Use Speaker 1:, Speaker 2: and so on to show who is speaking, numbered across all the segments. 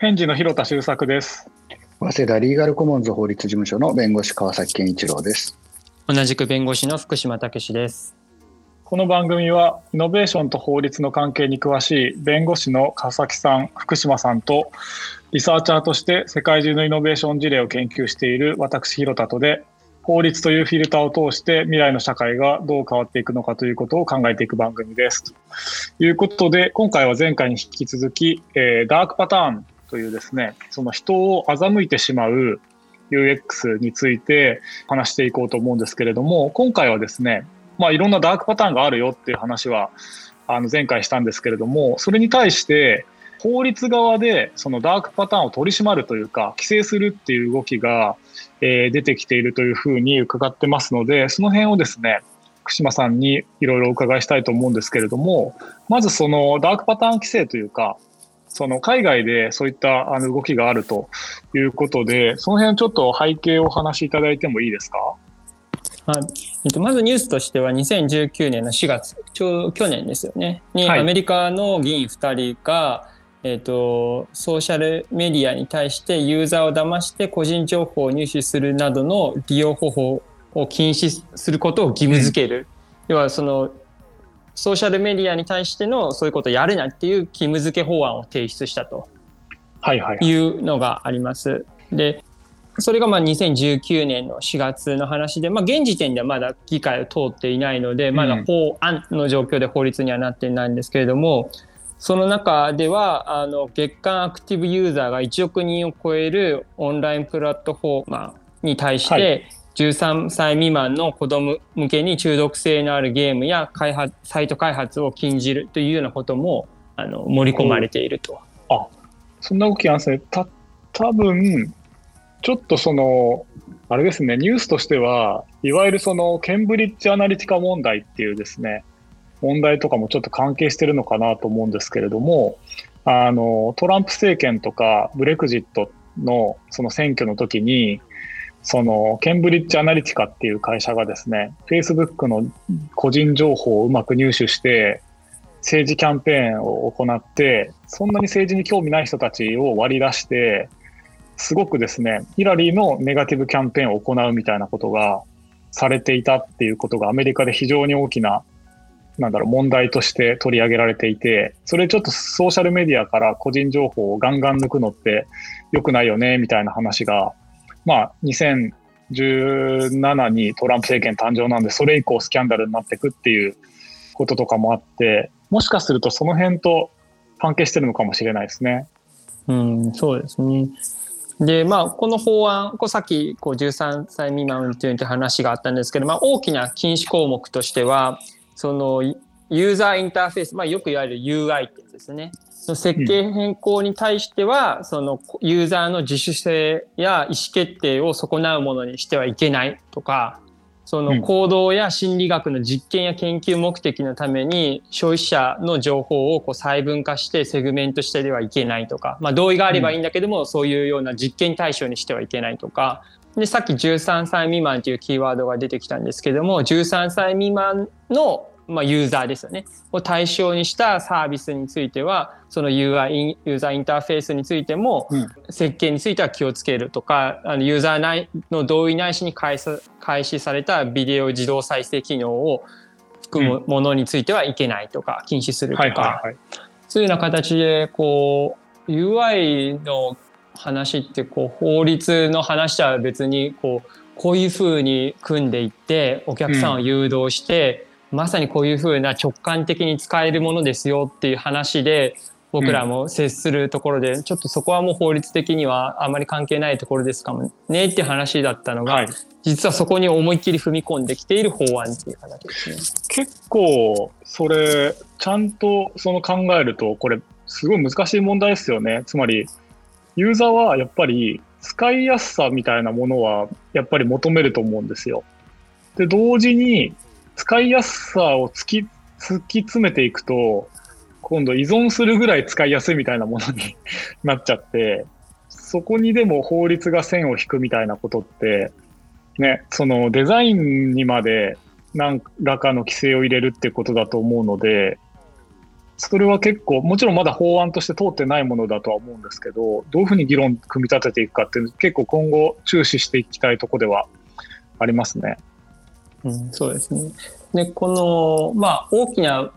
Speaker 1: 返事の広田修作です。
Speaker 2: 早稲田リーガルコモンズ法律事務所の弁護士川崎健一郎です。
Speaker 3: 同じく弁護士の福島武史です。
Speaker 1: この番組はイノベーションと法律の関係に詳しい弁護士の川崎さん、福島さんとリサーチャーとして世界中のイノベーション事例を研究している私広田とで法律というフィルターを通して未来の社会がどう変わっていくのかということを考えていく番組です。ということで今回は前回に引き続き、えーダークパターンというですねその人を欺いてしまう UX について話していこうと思うんですけれども今回はですねまあいろんなダークパターンがあるよっていう話はあの前回したんですけれどもそれに対して法律側でそのダークパターンを取り締まるというか規制するっていう動きが、え出てきているというふうに伺ってますのでその辺をですね福島さんにいろいろお伺いしたいと思うんですけれどもまずそのダークパターン規制というかその海外でそういったあの動きがあるということでその辺ちょっと背景をお話しいただいてもいいですか？
Speaker 3: はい。えっと、まずニュースとしては2019年の4月ちょう去年ですよね。に
Speaker 1: はい。
Speaker 3: アメリカの議員2人が、えっと、ソーシャルメディアに対してユーザーを騙して個人情報を入手するなどの利用方法を禁止することを義務付ける、要はそのソーシャルメディアに対してのそういうことをやるなっていう義務付け法案を提出したと。
Speaker 1: はいはいはい
Speaker 3: いうのがあります。でそれがまあ2019年の4月の話で、まあ、現時点ではまだ議会を通っていないのでまだ法案の状況で法律にはなっていないんですけれどもその中ではあの月間アクティブユーザーが1億人を超えるオンラインプラットフォーマーに対して、
Speaker 1: はい
Speaker 3: 13歳未満の子供向けに中毒性のあるゲームや開発サイト開発を禁じるというようなこともあの盛り込まれていると。
Speaker 1: あそんな動きがあるんですね。た、多分ちょっとその、あれですね、ニュースとしては、いわゆるその、ケンブリッジアナリティカ問題っていうですね、問題とかもちょっと関係してるのかなと思うんですけれども、あの、トランプ政権とか、ブレクジットのその選挙の時に、その、ケンブリッジアナリティカっていう会社がですね、Facebook の個人情報をうまく入手して、政治キャンペーンを行って、そんなに政治に興味ない人たちを割り出して、すごくですね、ヒラリーのネガティブキャンペーンを行うみたいなことがされていたっていうことがアメリカで非常に大きな、なんだろう、問題として取り上げられていて、それちょっとソーシャルメディアから個人情報をガンガン抜くのって良くないよね、みたいな話が、まあ、2017にトランプ政権誕生なんで、それ以降スキャンダルになっていくっていうこととかもあって、もしかするとその辺と関係してるのかもしれないですね。
Speaker 3: うん、そうですね。で、まあ、この法案、こうさっきこう13歳未満運転という話があったんですけど、まあ、大きな禁止項目としては、そのユーザーインターフェース、まあ、よく言われる UI ってやつですね。その設計変更に対しては、そのユーザーの自主性や意思決定を損なうものにしてはいけないとか、そ
Speaker 1: うん。
Speaker 3: の行動や心理学の実験や研究目的のために消費者の情報をこう細分化してセグメントしてではいけないとか、まあ、同意があればいいんだけども、そういうような実験対象にしてはいけないとか。でさっき13歳未満というキーワードが出てきたんですけども13歳未満の、まあ、ユーザーですよね。を対象にしたサービスについてはその UI ユーザーインターフェースについても、
Speaker 1: うん。
Speaker 3: 設計については気をつけるとかあのユーザー内の同意ないしに開始開始されたビデオ自動再生機能を含むものについてはいけないとか禁止するとか。そういうような形でこう UI の話ってこう法律の話とは別にこうこういうふうに組んでいってお客さんを誘導して、まさにこういうふうな直感的に使えるものですよっていう話で僕らも接するところで、ちょっとそこはもう法律的にはあまり関係ないところですかもねって話だったのが、
Speaker 1: はい、
Speaker 3: 実はそこに思いっきり踏み込んできている法案っていう形ですね。
Speaker 1: 結構それちゃんとその考えるとこれすごい難しい問題ですよね。つまりユーザーはやっぱり使いやすさみたいなものはやっぱり求めると思うんですよ。で同時に使いやすさを突き突き詰めていくと今度依存するぐらい使いやすいみたいなものに なっちゃってそこにでも法律が線を引くみたいなことってねそのデザインにまで何らかの規制を入れるってことだと思うので、それは結構、もちろんまだ法案として通ってないものだとは思うんですけど、どういうふうに議論組み立てていくかっていう結構今後注視していきたいとこではありますね。
Speaker 3: そうですね。で、この、まあ、大きな、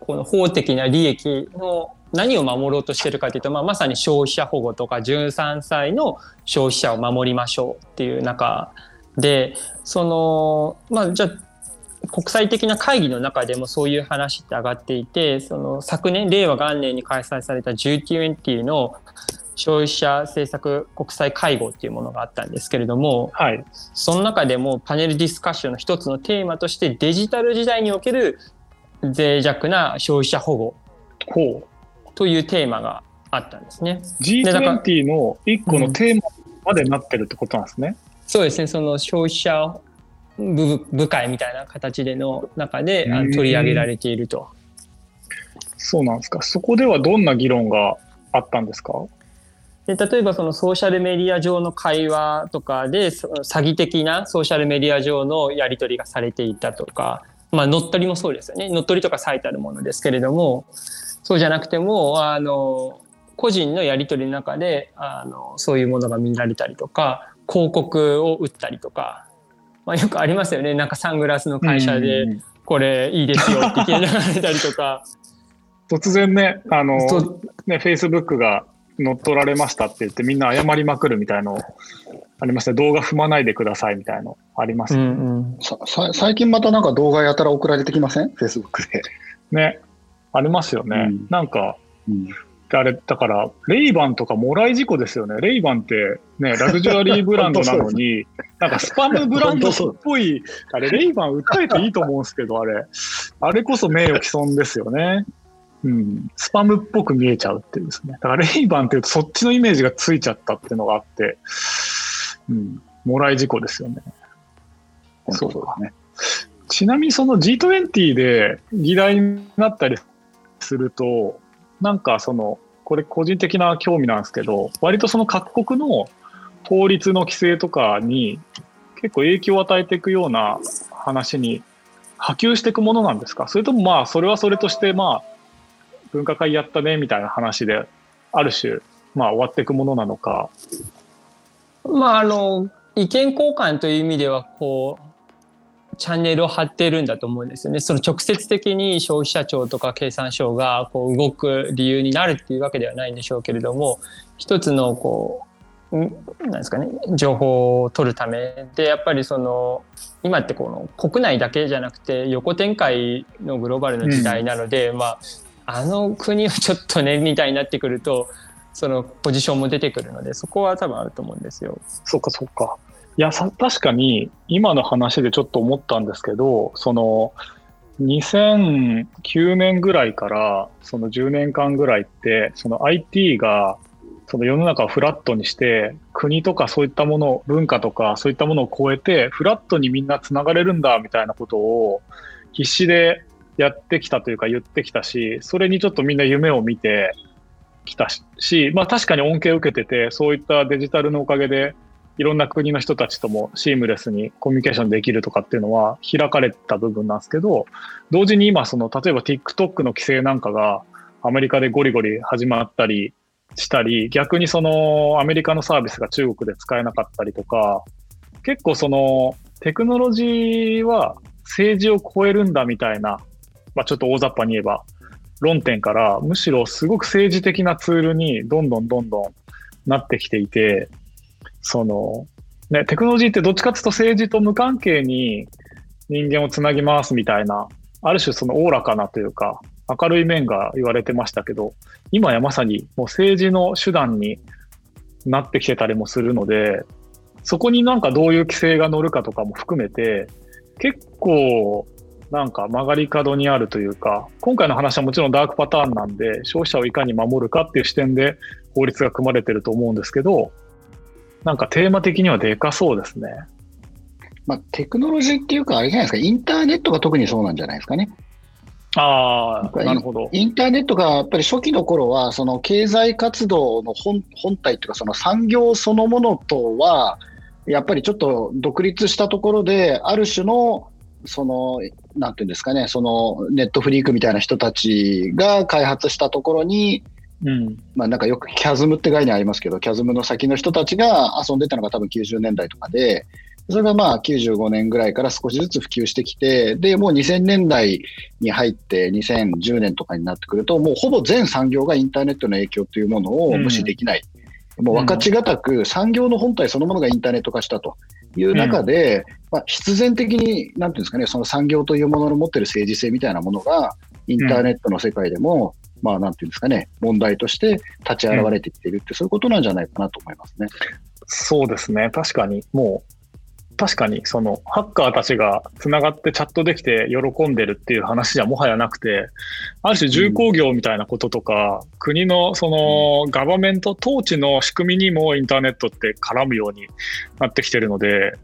Speaker 3: この法的な利益の何を守ろうとしてるかというと、まあ、まさに消費者保護とか13歳の消費者を守りましょうっていう中でそのまあじゃあ国際的な会議の中でもそういう話って上がっていてその昨年令和元年に開催された G20 の消費者政策国際会合っていうものがあったんですけれども、
Speaker 1: はい、
Speaker 3: その中でもパネルディスカッションの一つのテーマとしてデジタル時代における脆弱な消費者保護というテーマがあったんですね。
Speaker 1: G20 の一個のテーマまでなってるってことなんですね。うん、
Speaker 3: そうですねその消費者部部会みたいな形での中で取り上げられていると。
Speaker 1: そうなんですか。そこではどんな議論があったんですか？
Speaker 3: で例えばそのソーシャルメディア上の会話とかで詐欺的なソーシャルメディア上のやり取りがされていたとか、まあ、乗っ取りもそうですよね。乗っ取りとか最たるものですけれどもそうじゃなくてもあの個人のやり取りの中であのそういうものが見られたりとか広告を打ったりとかまあ、よくありますよね。なんかサングラスの会社でこれいいですよって言われたりとか。
Speaker 1: 突然ね、あの、ね、Facebook が乗っ取られましたって言ってみんな謝りまくるみたいのありました動画踏まないでくださいみたいのあります、ね、うんうん
Speaker 2: さ最近またなんか動画やたら送られてきません ?Facebook で。
Speaker 1: ね、ありますよね。うん、なんか、うん、あれ、だから、レイバンとかもらい事故ですよね。レイバンってね、ラグジュアリーブランドなのに、なんかスパムブランドっぽい、あれ、レイバン訴えていいと思うんですけど、あれ、あれこそ名誉毀損ですよね。うん、スパムっぽく見えちゃうっていうですね。だからレイバンっていうとそっちのイメージがついちゃったっていうのがあって、うん、もらい事故ですよね。
Speaker 2: そうだね。
Speaker 1: ちなみにその G20 で議題になったりすると、なんかその、これ個人的な興味なんですけど、割とその各国の法律の規制とかに結構影響を与えていくような話に波及していくものなんですか？それともまあそれはそれとしてまあ分科会やったねみたいな話である種まあ終わっていくものなのか。
Speaker 3: まああの意見交換という意味ではこうチャンネルを張ってるんだと思うんですよね。その直接的に消費者庁とか経産省がこう動く理由になるっていうわけではないんでしょうけれども一つのこうなんですかね情報を取るためでやっぱりその今ってこの国内だけじゃなくて横展開のグローバルの時代なので、うん、まああの国はちょっとねみたいになってくるとそのポジションも出てくるのでそこは多分あると思うんですよ。
Speaker 1: そっかそっか。いや、確かに今の話でちょっと思ったんですけど、その2009年ぐらいからその10年間ぐらいって、その IT がその世の中をフラットにして、国とかそういったもの、文化とかそういったものを超えて、フラットにみんなつながれるんだみたいなことを必死でやってきたというか言ってきたし、それにちょっとみんな夢を見てきたし、まあ確かに恩恵を受けてて、そういったデジタルのおかげでいろんな国の人たちともシームレスにコミュニケーションできるとかっていうのは開かれた部分なんですけど、同時に今その、例えば TikTok の規制なんかがアメリカでゴリゴリ始まったりしたり、逆にそのアメリカのサービスが中国で使えなかったりとか、結構そのテクノロジーは政治を超えるんだみたいな、まあちょっと大雑把に言えば論点からむしろすごく政治的なツールにどんどんどんどんなってきていて、その、ね、テクノロジーってどっちかっていうと政治と無関係に人間をつなぎ回すみたいな、ある種そのおおらかなというか、明るい面が言われてましたけど、今やまさにもう政治の手段になってきてたりもするので、そこになんかどういう規制が乗るかとかも含めて、結構なんか曲がり角にあるというか、今回の話はもちろんダークパターンなんで、消費者をいかに守るかっていう視点で法律が組まれてると思うんですけど、なんかテーマ的にはでかそうですね。
Speaker 2: まあ、テクノロジーっていうか、あれじゃないですか、インターネットが特にそうなんじゃないですかね。
Speaker 1: ああ、なるほど。
Speaker 2: インターネットがやっぱり初期の頃は、その経済活動の本本体っていうか、その産業そのものとは、やっぱりちょっと独立したところで、ある種の、その、なんていうんですかね、そのネットフリークみたいな人たちが開発したところに、うん、まあなんかよくキャズムって概念ありますけど、キャズムの先の人たちが遊んでたのが多分90年代とかで、それがまあ95年ぐらいから少しずつ普及してきて、で、もう2000年代に入って2010年とかになってくると、もうほぼ全産業がインターネットの影響というものを無視できない。うん、もう分かちがたく産業の本体そのものがインターネット化したという中で、うん、まあ、必然的に、なんていうんですかね、その産業というものの持ってる政治性みたいなものが、インターネットの世界でも、うん、まあ、なんていうんですかね、問題として立ち現れてきているって、そういうことなんじゃないかなと思いますね。
Speaker 1: そうですね。確かに、もう、確かにそのハッカーたちがつながってチャットできて喜んでるっていう話じゃもはやなくてある種重工業みたいなこととか、うん、国のそのガバメント統治の仕組みにもインターネットって絡むようになってきてるので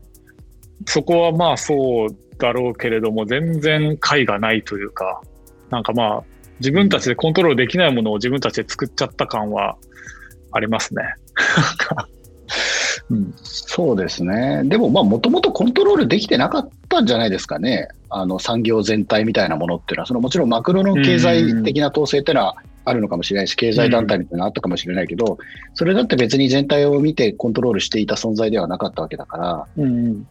Speaker 1: そこはまあそうだろうけれども全然解がないというかなんかまあ自分たちでコントロールできないものを自分たちで作っちゃった感はありますね。
Speaker 2: うん、そうですね。でも、まあ、もともとコントロールできてなかったんじゃないですかね。あの、産業全体みたいなものっていうのは、そのもちろんマクロの経済的な統制っていうのはあるのかもしれないし、経済団体みたいなのあったかもしれないけど、それだって別に全体を見てコントロールしていた存在ではなかったわけだから、うん、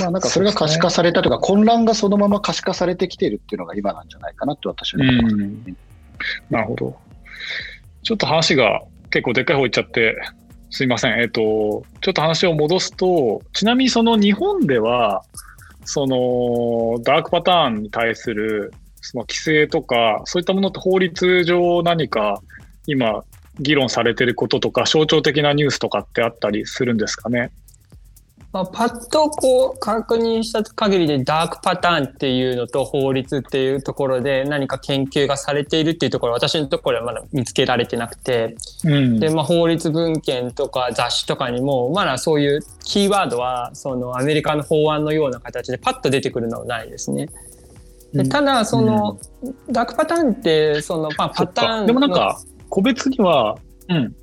Speaker 2: まあなんかそれが可視化されたというか、混乱がそのまま可視化されてきているっていうのが今なんじゃないかなって私は思います、ね、
Speaker 1: なるほど。ちょっと話が結構でっかい方行っちゃって、すいません。えっ、と、ちょっと話を戻すと、ちなみにその日本では、そのダークパターンに対するその規制とか、そういったものって法律上何か今議論されてることとか、象徴的なニュースとかってあったりするんですかね？
Speaker 3: まあ、パッとこう確認した限りでダークパターンっていうのと法律っていうところで何か研究がされているっていうところ私のところはまだ見つけられてなくて、うん、でまあ、法律文献とか雑誌とかにもまだそういうキーワードはそのアメリカの法案のような形でパッと出てくるのはないですね。でただその、うん、ダークパターンってその、まあ、パター
Speaker 1: ンでもなんか個別には、うん、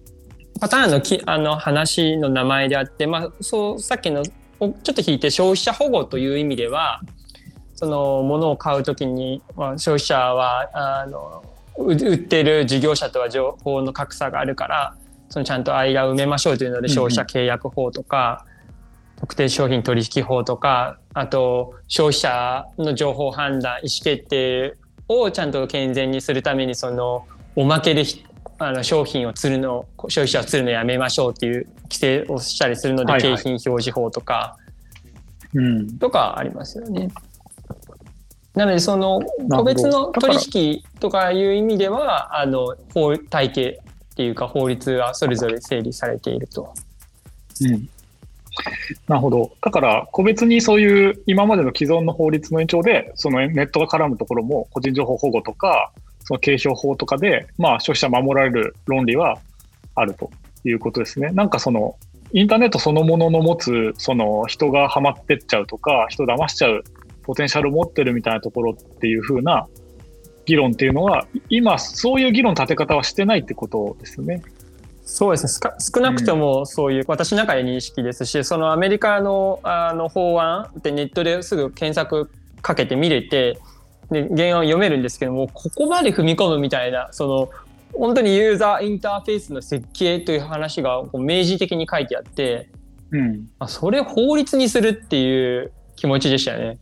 Speaker 3: パターンのきあの話の名前であって、まあ、そうさっきのちょっと引いて消費者保護という意味ではその物を買うときに、まあ、消費者はあの売ってる事業者とは情報の格差があるからそのちゃんと間を埋めましょうというので消費者契約法とか、うん、特定商品取引法とかあと消費者の情報判断意思決定をちゃんと健全にするためにそのおまけであの商品を釣るの消費者を釣るのやめましょうっていう規制をしたりするので、景品表示法とか、うん、とかありますよね。なのでその個別の取引とかいう意味ではあの法体系っていうか法律はそれぞれ整理されていると。
Speaker 1: うん、なるほど。だから個別にそういう今までの既存の法律の延長でそのネットが絡むところも個人情報保護とかその景評法とかで、まあ、消費者守られる論理はあるということですね。なんかその、インターネットそのものの持つ、その人がハマってっちゃうとか、人騙しちゃうポテンシャルを持ってるみたいなところっていう風な議論っていうのは、今、そういう議論立て方はしてないってことですね。
Speaker 3: そうですね少なくともそういう、私の中で認識ですしそのアメリカのあの法案ってネットですぐ検索かけて見れてで原案を読めるんですけどもここまで踏み込むみたいなその本当にユーザーインターフェースの設計という話がこう明示的に書いてあって、うん、あそれ法律にするっていう気持ちでしたね。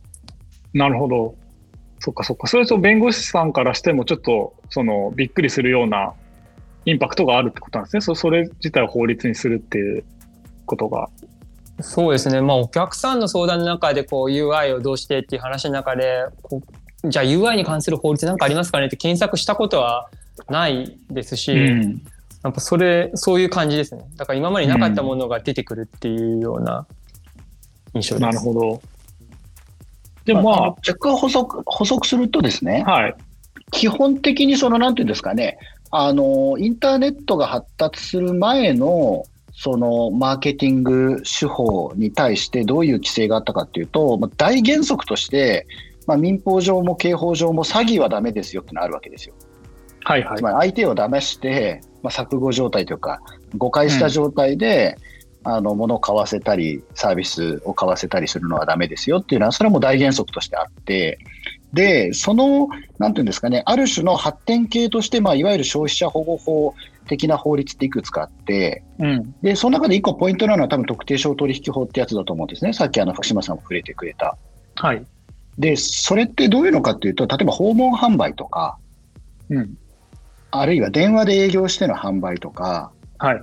Speaker 1: なるほど。そっかそっか。それと弁護士さんからしてもちょっとそのびっくりするようなインパクトがあるってことなんですね。そそれ自体を法律にするっていうことが。
Speaker 3: そうですね。まあお客さんの相談の中でこう UI をどうしてっていう話の中でこうじゃあ UI に関する法律なんかありますかねって検索したことはないですし、うん、やっぱそれそういう感じですね。だから今までなかったものが出てくるっていうような印象です、うん、
Speaker 1: なるほど。
Speaker 2: でもまあ若干補足補足するとですね、はい、基本的にそのなんていうんですかねあのインターネットが発達する前のそのマーケティング手法に対してどういう規制があったかっていうと、大原則として、まあ、民法上も刑法上も詐欺はダメですよってのあるわけですよ。はいはい。つまり相手を騙して、まあ、錯誤状態というか、誤解した状態で、あの、物を買わせたり、サービスを買わせたりするのはダメですよっていうのは、それはもう大原則としてあって、で、その、なんていうんですかね、ある種の発展系として、まあ、いわゆる消費者保護法的な法律っていくつかあって、うん、で、その中で一個ポイントなのは多分特定商取引法ってやつだと思うんですね。さっきあの、福島さんも触れてくれた。
Speaker 1: はい。
Speaker 2: で、それってどういうのかっていうと、例えば訪問販売とか、うん。あるいは電話で営業しての販売とか、
Speaker 1: はい。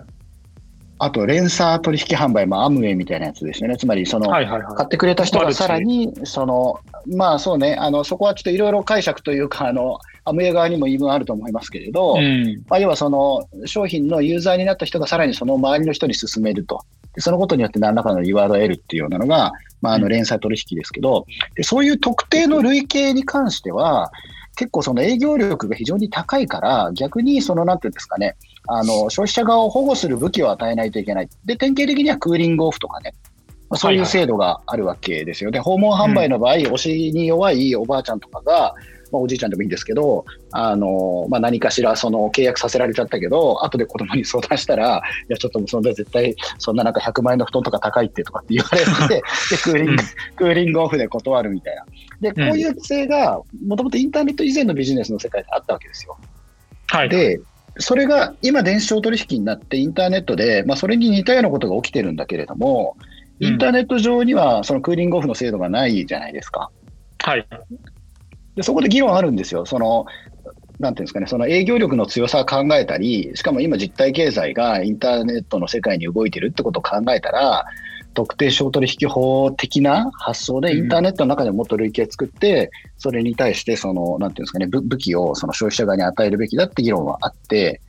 Speaker 2: あと、連鎖取引販売、まあ、アムウェイみたいなやつですよね。つまり、その、はいはいはい、買ってくれた人がさらに、その、まあそうね、あの、そこはちょっといろいろ解釈というか、あの、アムウェイ側にも言い分あると思いますけれど、うん、まあ、要はその、商品のユーザーになった人がさらにその周りの人に進めると。そのことによって何らかのリワードを得るっていうようなのが、まあ、あの連鎖取引ですけど、でそういう特定の類型に関しては、結構その営業力が非常に高いから、逆にそのなんていうんですかね、あの消費者側を保護する武器を与えないといけない。で、典型的にはクーリングオフとかね、まあ、そういう制度があるわけですよね。はいはい、訪問販売の場合、うん、推しに弱いおばあちゃんとかが、まあ、おじいちゃんでもいいんですけど、あのまあ、何かしらその契約させられちゃったけど、後で子供に相談したら、いや、ちょっとそんな絶対、そんななんか100万円の布団とか高いってとかって言われて、でクーリング、クーリングオフで断るみたいな。で、こういう規制が、もともとインターネット以前のビジネスの世界であったわけですよ。
Speaker 1: はい、
Speaker 2: で、それが今、電子商取引になって、インターネットで、まあ、それに似たようなことが起きてるんだけれども、インターネット上にはそのクーリングオフの制度がないじゃないですか。
Speaker 1: はい。
Speaker 2: でそこで議論あるんですよ。そのなんていうんですかね、その営業力の強さを考えたり、しかも今実体経済がインターネットの世界に動いてるってことを考えたら、特定商取引法的な発想でインターネットの中でもっと類型作って、それに対してその、なんていうんですかね、武器をその消費者側に与えるべきだって議論はあって、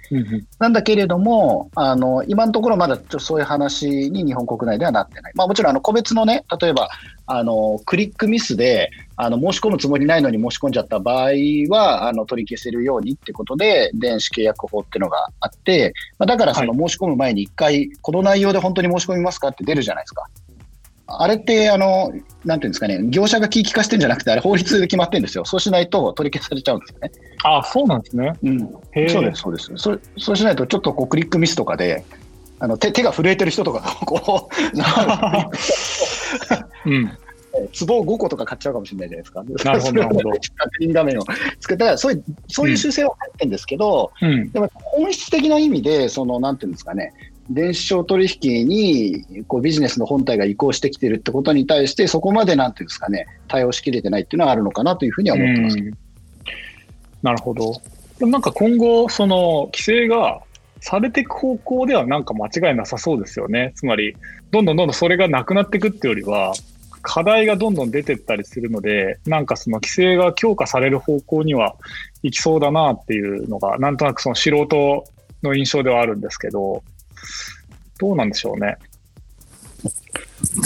Speaker 2: なんだけれども、あの、今のところまだそういう話に日本国内ではなってない。まあもちろんあの個別のね、例えば、あの、クリックミスで、あの、申し込むつもりないのに申し込んじゃった場合は、あの、取り消せるようにってことで、電子契約法っていうのがあって、まあ、だからその申し込む前に一回、この内容で本当に申し込みますかって出るじゃないですか。あれって、あの、なんていうんですかね、業者が聞き化してるんじゃなくて、あれ法律で決まってるんですよ。そうしないと取り消されちゃうんですよね。
Speaker 1: ああ、そうなんですね。
Speaker 2: うん。そうです、そうです。そそうしないと、ちょっとこうクリックミスとかで、あの手手が震えてる人とか こう、うん、壺を5個とか買っちゃうかもしれないじゃないですか。
Speaker 1: なるほど、なるほど。
Speaker 2: 確認画面を作ったら、そういう、そういう修正は入ってるんですけど、うん、でも本質的な意味で、その、なんていうんですかね、電子商取引にこうビジネスの本体が移行してきてるってことに対して、そこまでなんていうんですかね、対応しきれてないっていうのはあるのかなというふうには思ってます。
Speaker 1: なるほど。でもなんか今後、その規制がされていく方向ではなんか間違いなさそうですよね。つまり、どんどんどんどんそれがなくなっていくっていうよりは、課題がどんどん出てったりするので、なんかその規制が強化される方向にはいきそうだなっていうのが、なんとなくその素人の印象ではあるんですけど、どうなんでしょうね。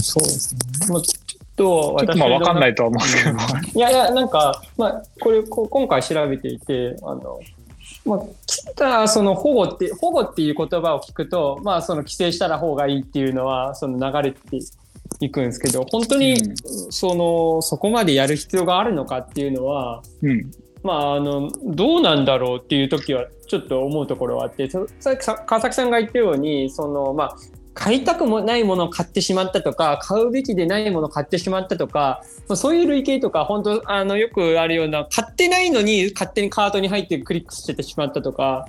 Speaker 3: そうですね。まあ、ちょっ
Speaker 1: と私まあ分かんないとは思うんですけど。
Speaker 3: いやいや、なんか、まあ、これ、こ今回調べていて、あの、まあ、聞いたその保護って保護っていう言葉を聞くと、まあ、その規制したら方がいいっていうのはその流れていくんですけど本当にその、そこまでやる必要があるのかっていうのは、うん、まああのどうなんだろうっていう時はちょっと思うところはあってさっき川崎さんが言ったようにその、まあ、買いたくもないものを買ってしまったとか買うべきでないものを買ってしまったとかそういう類型とか本当あのよくあるような買ってないのに勝手にカートに入ってクリックしてしまったとか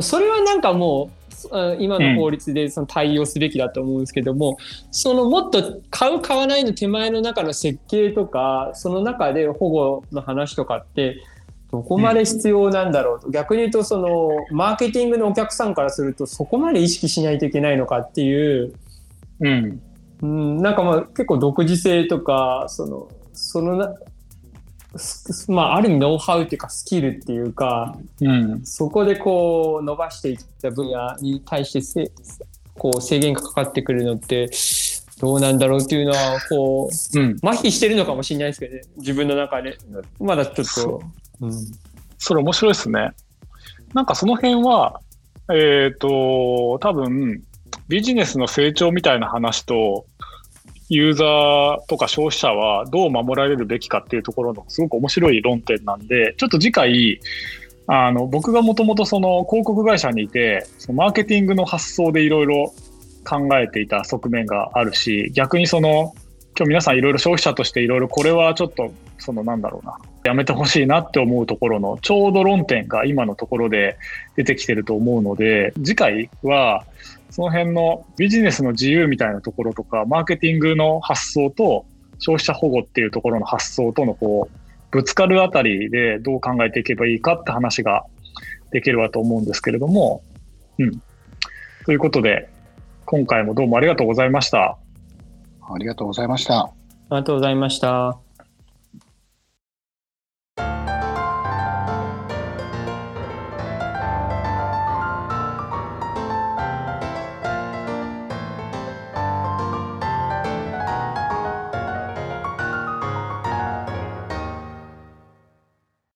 Speaker 3: それはなんかもう今の法律でその対応すべきだと思うんですけども、うん、そのもっと買う買わないの手前の中の設計とかその中で保護の話とかってどこまで必要なんだろうと、うん、逆に言うとそのマーケティングのお客さんからするとそこまで意識しないといけないのかっていう、うん、うん、なんかまあ結構独自性とかそのそのなまあ、ある意味ノウハウっていうかスキルっていうか、うん、そこでこう伸ばしていった分野に対してせこう制限がかかってくるのってどうなんだろうっていうのはこう、うん、麻痺してるのかもしれないですけどね。自分の中で。まだちょっと
Speaker 1: うん、それ面白いですね。なんかその辺はえっ、ー、と多分ビジネスの成長みたいな話とユーザーとか消費者はどう守られるべきかっていうところのすごく面白い論点なんで、ちょっと次回、あの僕がもともとその広告会社にいて、そのマーケティングの発想でいろいろ考えていた側面があるし逆にその今日皆さんいろいろ消費者としていろいろこれはちょっとそのなんだろうなやめてほしいなって思うところのちょうど論点が今のところで出てきてると思うので次回はその辺のビジネスの自由みたいなところとかマーケティングの発想と消費者保護っていうところの発想とのこうぶつかるあたりでどう考えていけばいいかって話ができればと思うんですけれども、うん。ということで、今回もどうもありがとうございました。
Speaker 2: ありがとうございました。あ
Speaker 3: りがとうございました。